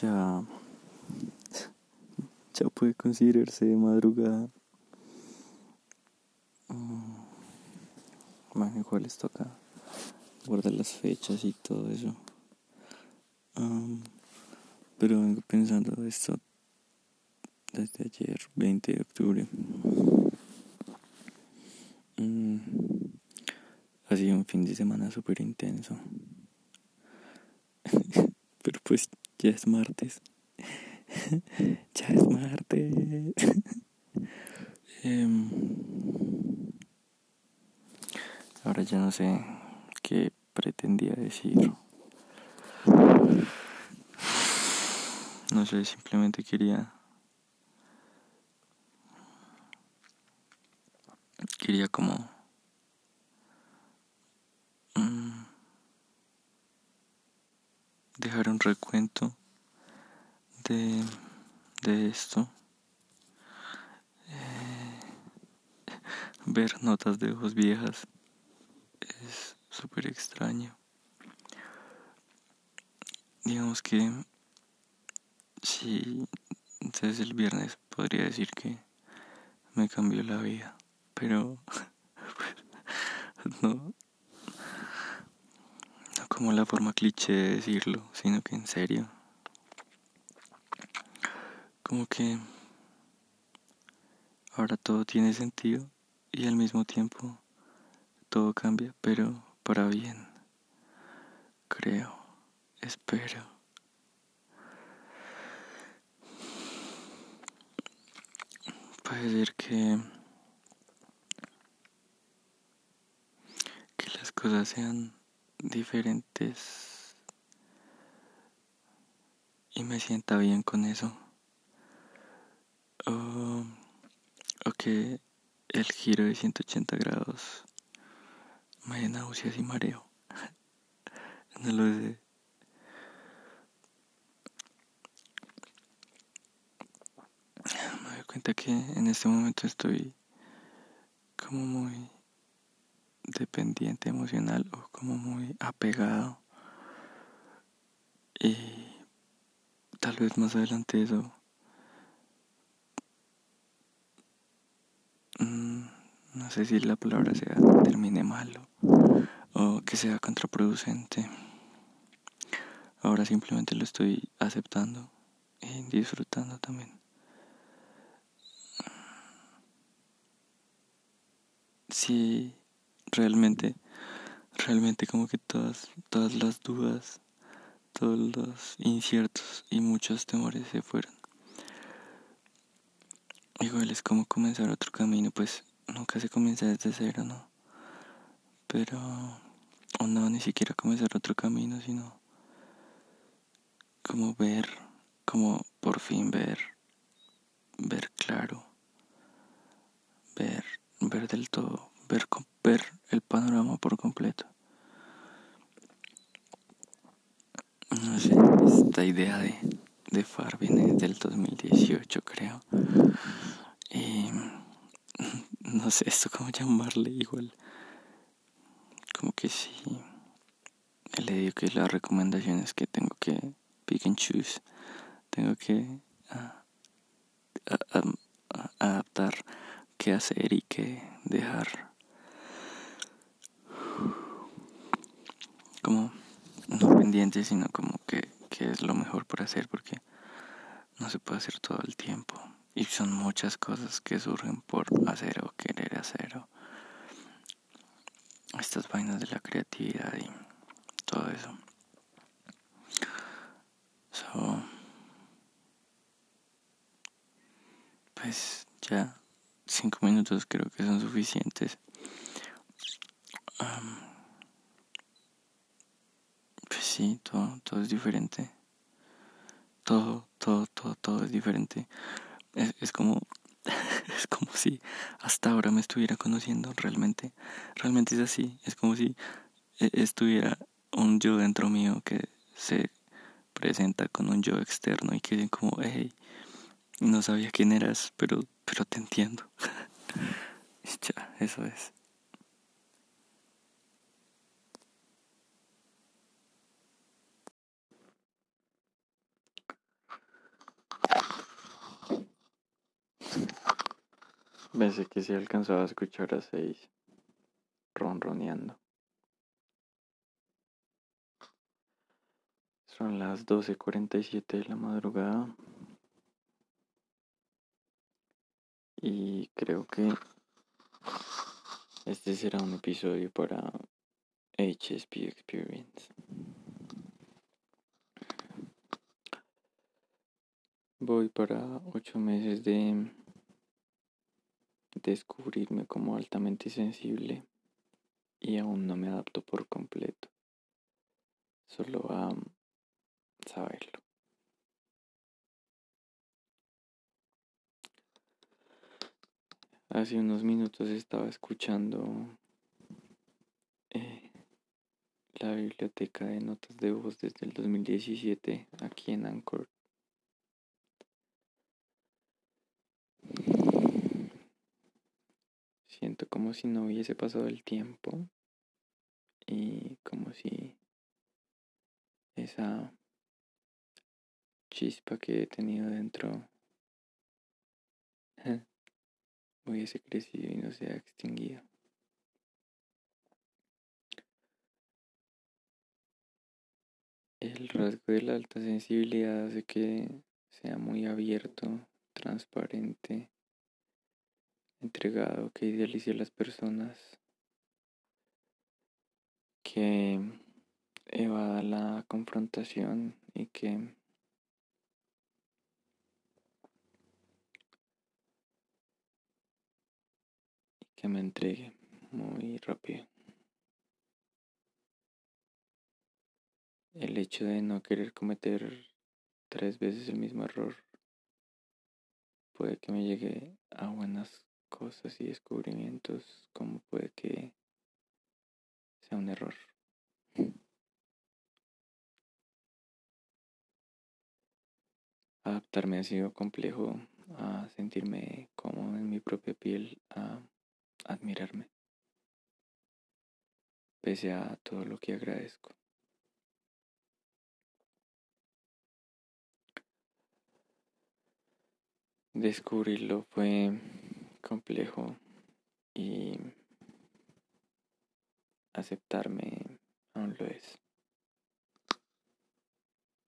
ya, ya puede considerarse de madrugada. Bueno, mm, igual les toca guardar las fechas y todo eso. pero vengo pensando esto desde ayer, 20 de octubre. Mm, ha sido un fin de semana súper intenso. pero pues ya es martes. ya es martes. Em, ahora ya no sé qué pretendía decir. No sé, simplemente quería... Quería como... dejar un recuento de, de esto. Eh, ver notas de voz viejas es súper extraño. Digamos que sí, entonces el viernes podría decir que me cambió la vida, pero pues, no como la forma cliché de decirlo, sino que en serio. Como que ahora todo tiene sentido y al mismo tiempo todo cambia, pero para bien. Creo, espero. Puede ser que que las cosas sean diferentes y me sienta bien con eso. O, que el giro de 180 grados me dé náuseas y mareo. no lo sé. Me doy cuenta que en este momento estoy como muy dependiente emocional o como muy apegado. Y tal vez más adelante eso mm, no sé si la palabra sea termine malo o que sea contraproducente. Ahora simplemente lo estoy aceptando y disfrutando también. Si realmente, realmente como que todas, todas las dudas, todos los inciertos y muchos temores se fueron. Igual es como comenzar otro camino, pues nunca se comienza desde cero, ¿no? Pero, o no, ni siquiera comenzar otro camino, sino como ver, como por fin ver, ver claro, ver, ver del todo, ver, ver el panorama por completo. No sé, esta idea de, de FAR viene del 2018, creo. Y no sé esto cómo llamarle igual. Como que sí. Le digo que las recomendaciones que tengo que pick and choose. Tengo que ah, adaptar qué hacer y qué dejar como no pendiente, sino como que, que es lo mejor por hacer porque no se puede hacer todo el tiempo. Y son muchas cosas que surgen por hacer o querer hacer. O estas vainas de la creatividad y todo eso. So, pues ya cinco minutos creo que son suficientes. Sí, todo, todo es diferente. Todo, todo, todo, todo es diferente. Es, es como, es como si hasta ahora me estuviera conociendo realmente. Realmente es así. Es como si e, estuviera un yo dentro mío que se presenta con un yo externo y que como, hey, no sabía quién eras, pero, pero te entiendo. ya, eso es. Pensé que se alcanzaba a escuchar a seis ronroneando. Son las 12.47 de la madrugada. Y creo que este será un episodio para HSP Experience. Voy para ocho meses de descubrirme como altamente sensible y aún no me adapto por completo. Solo a saberlo. Hace unos minutos estaba escuchando eh, la biblioteca de notas de voz desde el 2017 aquí en Anchor Siento como si no hubiese pasado el tiempo y como si esa chispa que he tenido dentro hubiese crecido y no se ha extinguido. El rasgo de la alta sensibilidad hace que sea muy abierto, transparente entregado, que idealice a las personas, que evada la confrontación y que que me entregue muy rápido. El hecho de no querer cometer tres veces el mismo error puede que me llegue a buenas cosas y descubrimientos como puede que sea un error. Adaptarme ha sido complejo a sentirme cómodo en mi propia piel, a admirarme, pese a todo lo que agradezco. Descubrirlo fue complejo y aceptarme aún lo es.